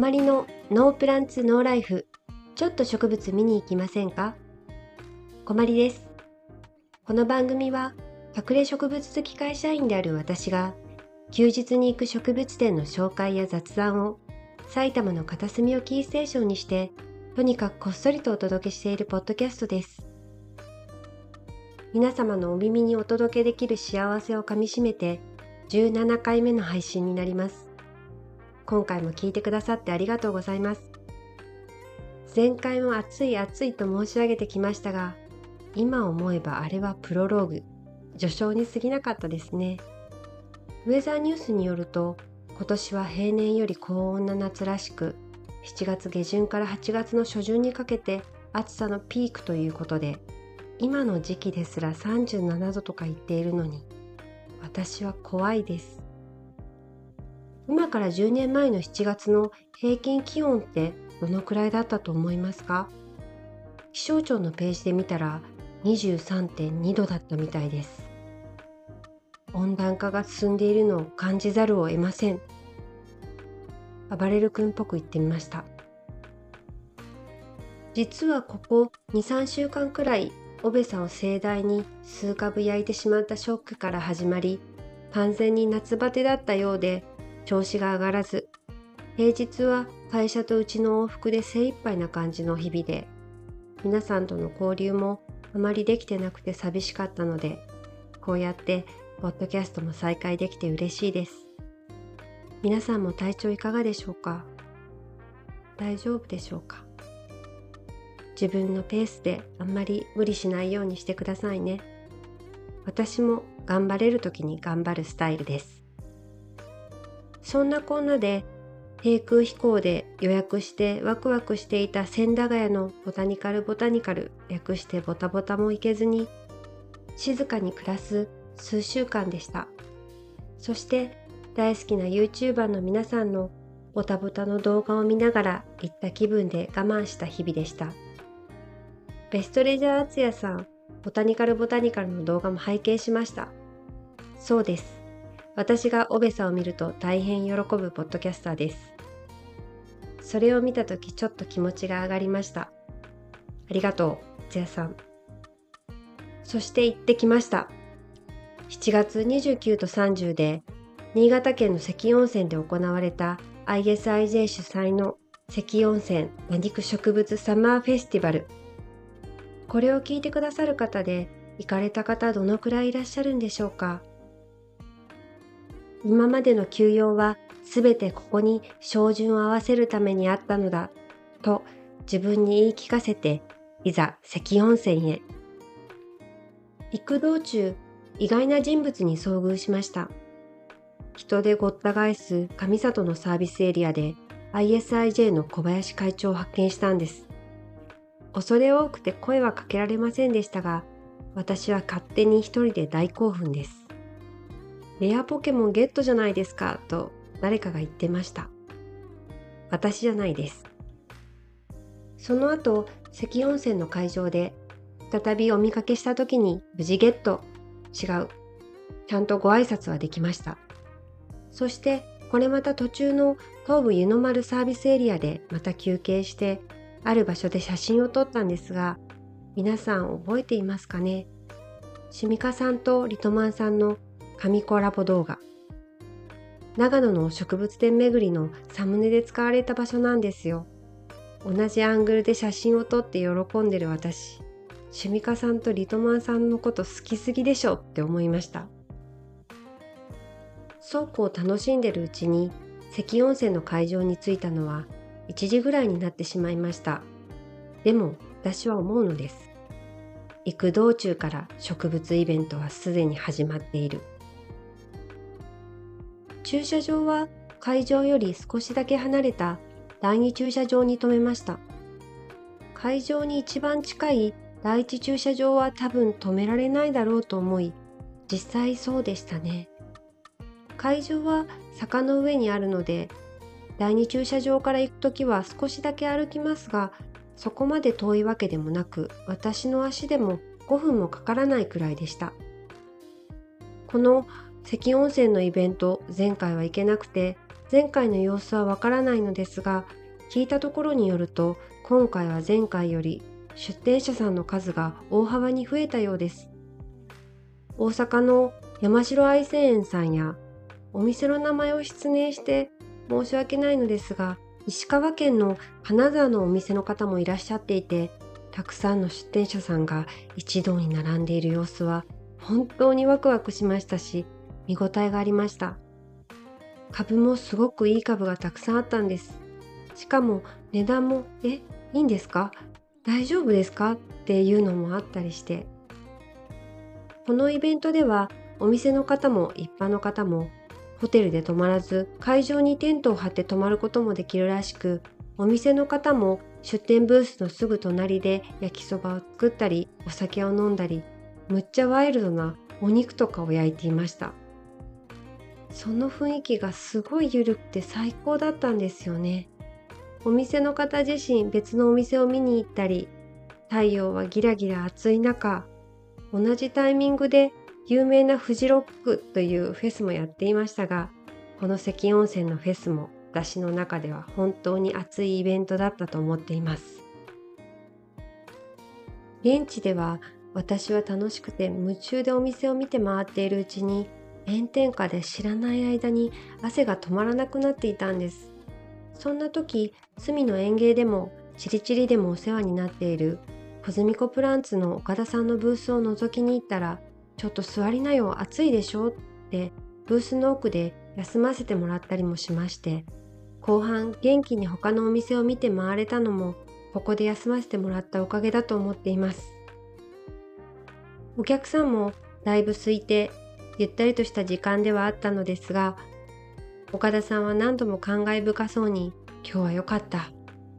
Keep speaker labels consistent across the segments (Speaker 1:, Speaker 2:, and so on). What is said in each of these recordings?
Speaker 1: 困りのノープランツノーライフちょっと植物見に行きませんか？困りです。この番組は隠れ植物好き会社員である私が休日に行く植物店の紹介や雑談を埼玉の片隅をキーステーションにしてとにかくこっそりとお届けしているポッドキャストです。皆様のお耳にお届けできる幸せをかみしめて17回目の配信になります。今回も聞いてくださってありがとうございます。前回も熱い熱いと申し上げてきましたが今思えばあれはプロローグ序章に過ぎなかったですね。ウェザーニュースによると今年は平年より高温な夏らしく7月下旬から8月の初旬にかけて暑さのピークということで今の時期ですら37度とか言っているのに私は怖いです。今から10年前の7月の平均気温ってどのくらいだったと思いますか？気象庁のページで見たら23.2度だったみたいです。温暖化が進んでいるのを感じざるを得ません。暴れる君っぽく言ってみました。実はここ23週間くらいオベサを盛大に数株焼いてしまったショックから始まり完全に夏バテだったようで調子が上がらず平日は会社とうちの往復で精一杯な感じの日々で皆さんとの交流もあまりできてなくて寂しかったのでこうやってポッドキャストも再開できて嬉しいです。皆さんも体調いかがでしょうか？大丈夫でしょうか？自分のペースであんまり無理しないようにしてくださいね。私も頑張れる時に頑張るスタイルです。そんなこんなで低空飛行で予約してワクワクしていた千駄ヶ谷のボタニカルボタニカル略してボタボタも行けずに静かに暮らす数週間でしたそして大好きな YouTuber の皆さんのボタボタの動画を見ながら行った気分で我慢した日々でした。ベストレジャー厚也さん、ボタニカルボタニカルの動画も拝見しました。そうです。私がオベサを見ると大変喜ぶポッドキャスターです。それを見たときちょっと気持ちが上がりました。ありがとう、厚也さん。そして行ってきました。7月29と30で新潟県の関温泉で行われた ISIJ 主催の関温泉馬肉植物サマーフェスティバルこれを聞いてくださる方で行かれた方どのくらいいらっしゃるんでしょうか今までの休養はすべてここに照準を合わせるためにあったのだと自分に言い聞かせていざ関温泉へ。行く道中意外な人物に遭遇しました。人でごった返す上里のサービスエリアで ISIJ の小林会長を発見したんです。恐れ多くて声はかけられませんでしたが、私は勝手に一人で大興奮です。レアポケモンゲットじゃないですかと誰かが言ってました。私じゃないです。その後、関温泉の会場で再びお見かけした時に無事ゲット。違う。ちゃんとご挨拶はできました。そしてこれまた途中の東武湯の丸サービスエリアでまた休憩してある場所で写真を撮ったんですが、皆さん覚えていますかね？シミカさんとリトマンさんの神コラボ動画。長野の植物店巡りのサムネで使われた場所なんですよ。同じアングルで写真を撮って喜んでる私。シミカさんとリトマンさんのこと好きすぎでしょって思いました。倉庫を楽しんでるうちに関温泉の会場に着いたのは1時ぐらいになってしまいました。でも私は思うのです。行く道中から植物イベントはすでに始まっている。駐車場は会場より少しだけ離れた第2駐車場に停めました。会場に一番近い第1駐車場は多分止められないだろうと思い、実際そうでしたね。会場は坂の上にあるので第2駐車場から行く時は少しだけ歩きますがそこまで遠いわけでもなく私の足でも5分もかからないくらいでしたこの関温泉のイベント前回は行けなくて前回の様子はわからないのですが聞いたところによると今回は前回より出店者さんの数が大幅に増えたようです。大阪の山城愛生園さんやお店の名前を失念して申し訳ないのですが石川県の金沢のお店の方もいらっしゃっていてたくさんの出店者さんが一堂に並んでいる様子は本当にワクワクしましたし見応えがありました。株もすごくいい株がたくさんあったんです。しかも値段も「えいいんですか？大丈夫ですか?」っていうのもあったりして。このイベントではお店の方も一般の方もホテルで泊まらず会場にテントを張って泊まることもできるらしくお店の方も出店ブースのすぐ隣で焼きそばを作ったりお酒を飲んだりむっちゃワイルドなお肉とかを焼いていました。その雰囲気がすごい緩くて最高だったんですよね。お店の方自身別のお店を見に行ったり太陽はギラギラ暑い中同じタイミングで有名なフジロックというフェスもやっていましたがこの関温泉のフェスも私の中では本当に熱いイベントだったと思っています。現地では私は楽しくて夢中でお店を見て回っているうちに炎天下で知らない間に汗が止まらなくなっていたんです。そんな時隅の園芸でもチリチリでもお世話になっているコズミコプランツの岡田さんのブースを覗きに行ったらちょっと座りなよ暑いでしょ？ってブースの奥で休ませてもらったりもしまして後半元気に他のお店を見て回れたのもここで休ませてもらったおかげだと思っています。お客さんもだいぶ空いてゆったりとした時間ではあったのですが岡田さんは何度も感慨深そうに「今日は良かった。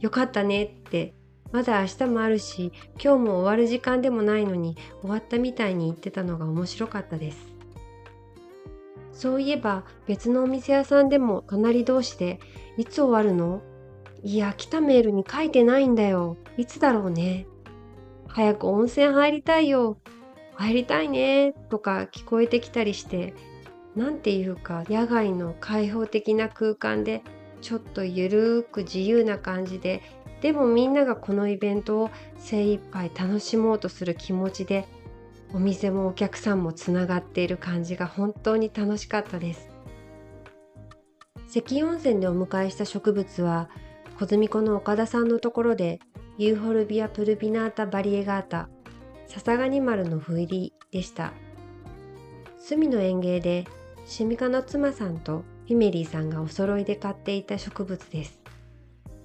Speaker 1: 良かったね」ってまだ明日もあるし今日も終わる時間でもないのに終わったみたいに言ってたのが面白かったです。そういえば別のお店屋さんでも隣同士で「いつ終わるの?」いや来たメールに書いてないんだよ。いつだろうね。早く温泉入りたいよ。入りたいねとか聞こえてきたりして何ていうか野外の開放的な空間でちょっとゆるーく自由な感じででもみんながこのイベントを精一杯楽しもうとする気持ちでお店もお客さんもつながっている感じが本当に楽しかったです。関温泉でお迎えした植物は小澄湖の岡田さんのところでユーフォルビア・プルビナータ・バリエガータ笹ガニ丸のふ入りでした。隅の園芸でシミカの妻さんとフィメリーさんがお揃いで買っていた植物です。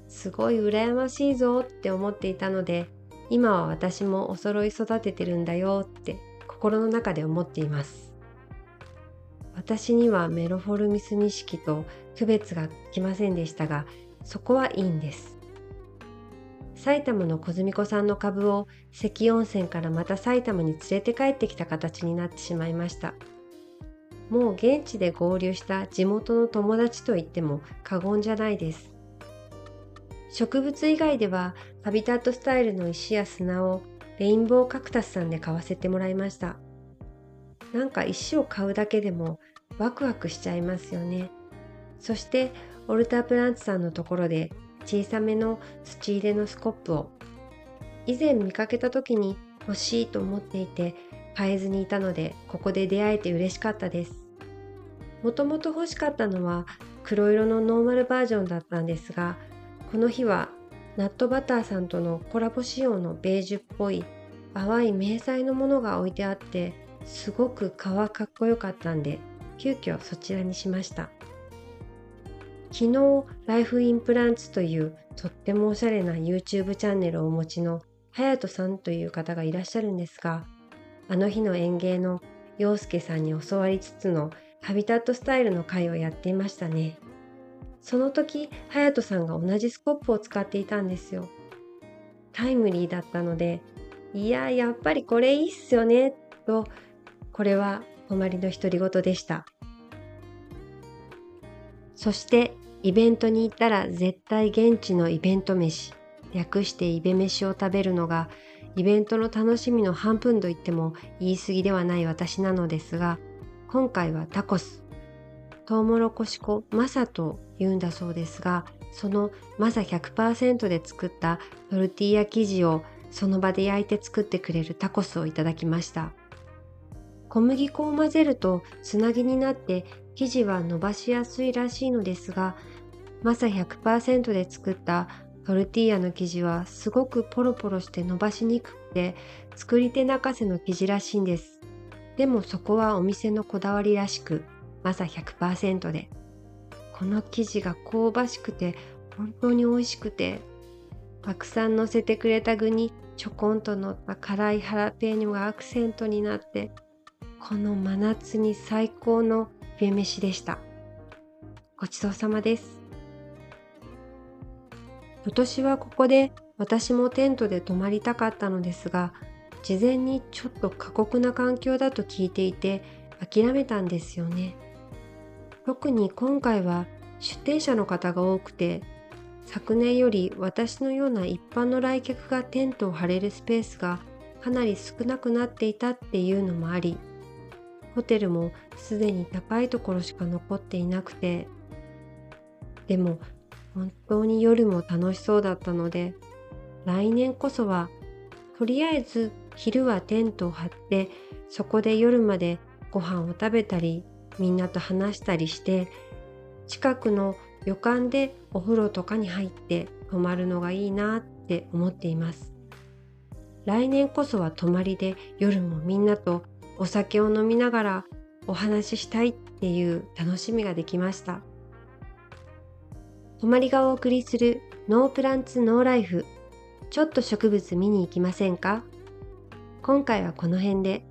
Speaker 1: すごい羨ましいぞって思っていたので今は私もお揃い育ててるんだよって心の中で思っています。私にはメロフォルミス錦と区別がきませんでしたがそこはいいんです。埼玉の小澄子さんの株を関温泉からまた埼玉に連れて帰ってきた形になってしまいました。もう現地で合流した地元の友達と言っても過言じゃないです。植物以外ではハビタットスタイルの石や砂をレインボーカクタスさんで買わせてもらいました。なんか石を買うだけでもワクワクしちゃいますよね。そしてオルタープランツさんのところで小さめの土入れのスコップを。以前見かけた時に欲しいと思っていて買えずにいたのでここで出会えて嬉しかったです。もともと欲しかったのは黒色のノーマルバージョンだったんですがこの日はナットバターさんとのコラボ仕様のベージュっぽい淡い迷彩のものが置いてあってすごく革かっこよかったんで急遽そちらにしました。昨日ライフインプランツというとってもおしゃれな YouTube チャンネルをお持ちの隼人さんという方がいらっしゃるんですがあの日の園芸の陽介さんに教わりつつのハビタットスタイルの会をやっていましたね。その時隼人さんが同じスコップを使っていたんですよタイムリーだったのでいややっぱりこれいいっすよねとこれは困りの独り言でしたそしてイベントに行ったら絶対現地のイベント飯略してイベ飯を食べるのがイベントの楽しみの半分と言っても言い過ぎではない私なのですが今回はタコストウモロコシ粉マサと言うんだそうですがそのマサ100%で作ったトルティーヤ生地をその場で焼いて作ってくれるタコスをいただきました。小麦粉を混ぜるとつなぎになって生地は伸ばしやすいらしいのですがマサ100%で作ったトルティーヤの生地はすごくポロポロして伸ばしにくくて作り手泣かせの生地らしいんです。でもそこはお店のこだわりらしくマサ100%で。この生地が香ばしくて本当に美味しくてたくさん乗せてくれた具にちょこんと乗った辛いハラペーニョがアクセントになってこの真夏に最高の冬飯でした。ごちそうさまです。今年はここで私もテントで泊まりたかったのですが事前にちょっと過酷な環境だと聞いていて諦めたんですよね。特に今回は出店者の方が多くて昨年より私のような一般の来客がテントを張れるスペースがかなり少なくなっていたっていうのもありホテルもすでに高いところしか残っていなくてでも本当に夜も楽しそうだったので来年こそはとりあえず昼はテントを張ってそこで夜までご飯を食べたりみんなと話したりして近くの旅館でお風呂とかに入って泊まるのがいいなって思っています。来年こそは泊まりで夜もみんなとお酒を飲みながらお話ししたいっていう楽しみができました。泊まりがお送りするノープランツノーライフ。ちょっと植物見に行きませんか？今回はこの辺で。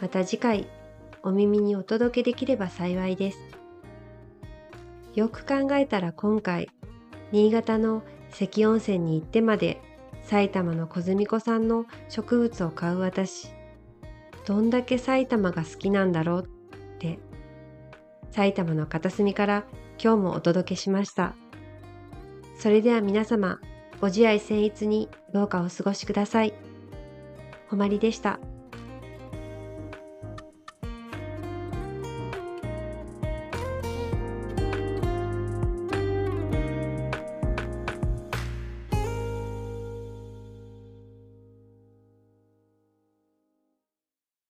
Speaker 1: また次回お耳にお届けできれば幸いです。よく考えたら今回、新潟の関温泉に行ってまで埼玉の小澄子さんの植物を買う私、どんだけ埼玉が好きなんだろうって、埼玉の片隅から今日もお届けしました。それでは皆様、ご自愛僭越にどうかお過ごしください。ほまりでした。